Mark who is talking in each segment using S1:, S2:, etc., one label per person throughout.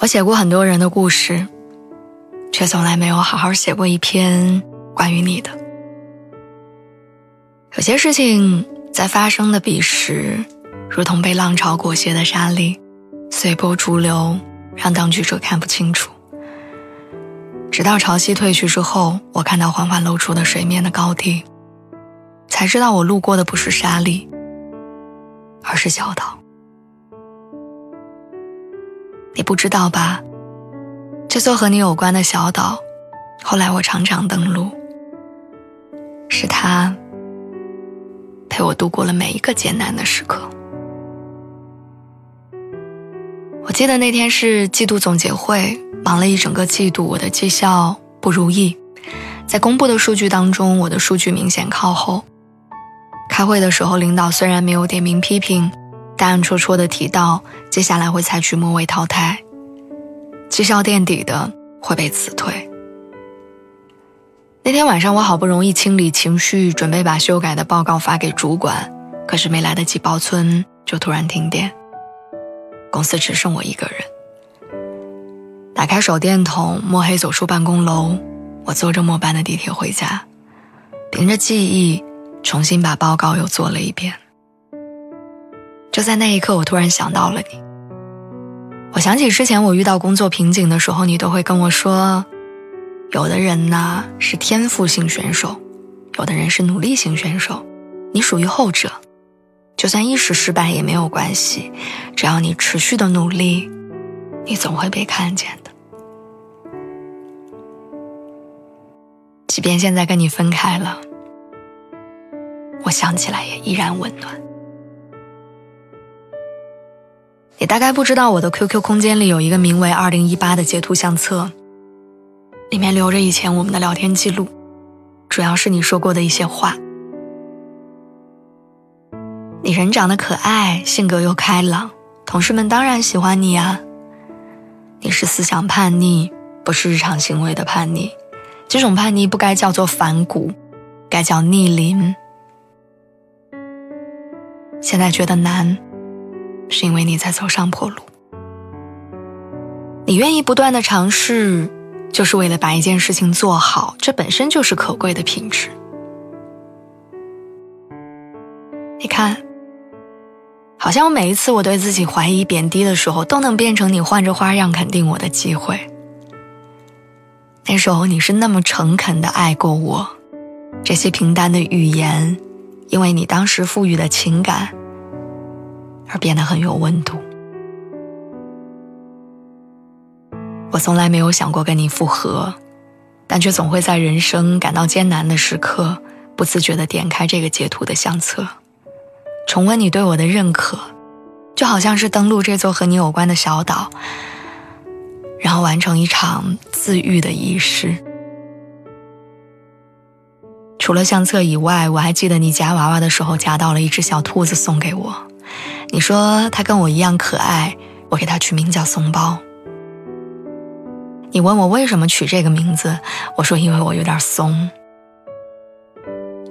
S1: 我写过很多人的故事，却从来没有好好写过一篇关于你的。有些事情在发生的彼时，如同被浪潮裹挟的沙粒，随波逐流，让当局者看不清楚。直到潮汐退去之后，我看到缓缓露出的水面的高地，才知道我路过的不是沙粒，而是小岛。你不知道吧？这座和你有关的小岛，后来我常常登陆，是他陪我度过了每一个艰难的时刻。我记得那天是季度总结会，忙了一整个季度，我的绩效不如意，在公布的数据当中，我的数据明显靠后。开会的时候，领导虽然没有点名批评。但暗戳戳的提到，接下来会采取末位淘汰，绩效垫底的会被辞退。那天晚上，我好不容易清理情绪，准备把修改的报告发给主管，可是没来得及保存，就突然停电。公司只剩我一个人。打开手电筒，摸黑走出办公楼，我坐着末班的地铁回家，凭着记忆重新把报告又做了一遍。就在那一刻，我突然想到了你。我想起之前我遇到工作瓶颈的时候，你都会跟我说：“有的人呢是天赋型选手，有的人是努力型选手，你属于后者。就算一时失败也没有关系，只要你持续的努力，你总会被看见的。即便现在跟你分开了，我想起来也依然温暖。”你大概不知道，我的 QQ 空间里有一个名为“二零一八”的截图相册，里面留着以前我们的聊天记录，主要是你说过的一些话。你人长得可爱，性格又开朗，同事们当然喜欢你啊。你是思想叛逆，不是日常行为的叛逆，这种叛逆不该叫做反骨，该叫逆鳞。现在觉得难。是因为你在走上坡路，你愿意不断的尝试，就是为了把一件事情做好，这本身就是可贵的品质。你看，好像我每一次我对自己怀疑贬低的时候，都能变成你换着花样肯定我的机会。那时候你是那么诚恳的爱过我，这些平淡的语言，因为你当时赋予的情感。而变得很有温度。我从来没有想过跟你复合，但却总会在人生感到艰难的时刻，不自觉地点开这个截图的相册，重温你对我的认可，就好像是登陆这座和你有关的小岛，然后完成一场自愈的仪式。除了相册以外，我还记得你夹娃娃的时候夹到了一只小兔子送给我。你说他跟我一样可爱，我给他取名叫怂包。你问我为什么取这个名字，我说因为我有点怂。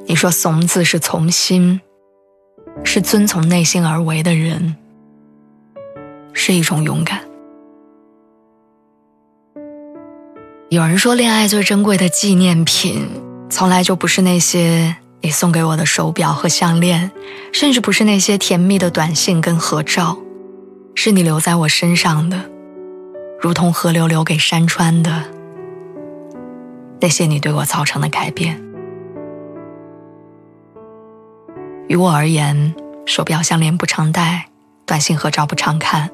S1: 你说“怂”字是从心，是遵从内心而为的人，是一种勇敢。有人说，恋爱最珍贵的纪念品，从来就不是那些。你送给我的手表和项链，甚至不是那些甜蜜的短信跟合照，是你留在我身上的，如同河流留给山川的那些你对我造成的改变。于我而言，手表项链不常戴，短信合照不常看。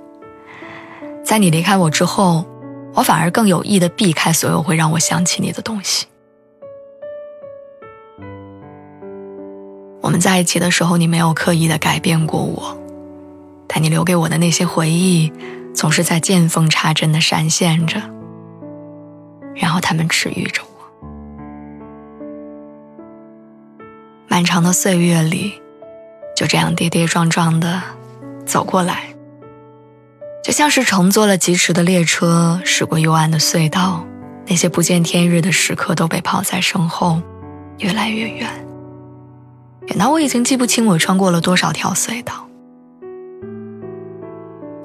S1: 在你离开我之后，我反而更有意的避开所有会让我想起你的东西。我们在一起的时候，你没有刻意的改变过我，但你留给我的那些回忆，总是在见缝插针的闪现着，然后他们治愈着我。漫长的岁月里，就这样跌跌撞撞的走过来，就像是乘坐了疾驰的列车，驶过幽暗的隧道，那些不见天日的时刻都被抛在身后，越来越远。远到我已经记不清我穿过了多少条隧道。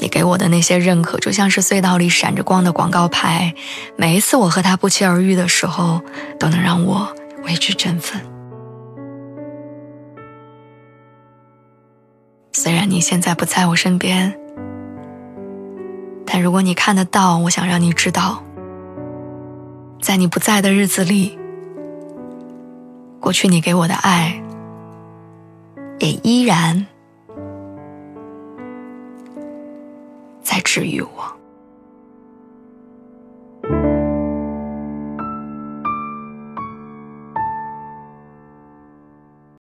S1: 你给我的那些认可，就像是隧道里闪着光的广告牌，每一次我和他不期而遇的时候，都能让我为之振奋。虽然你现在不在我身边，但如果你看得到，我想让你知道，在你不在的日子里，过去你给我的爱。也依然在治愈我。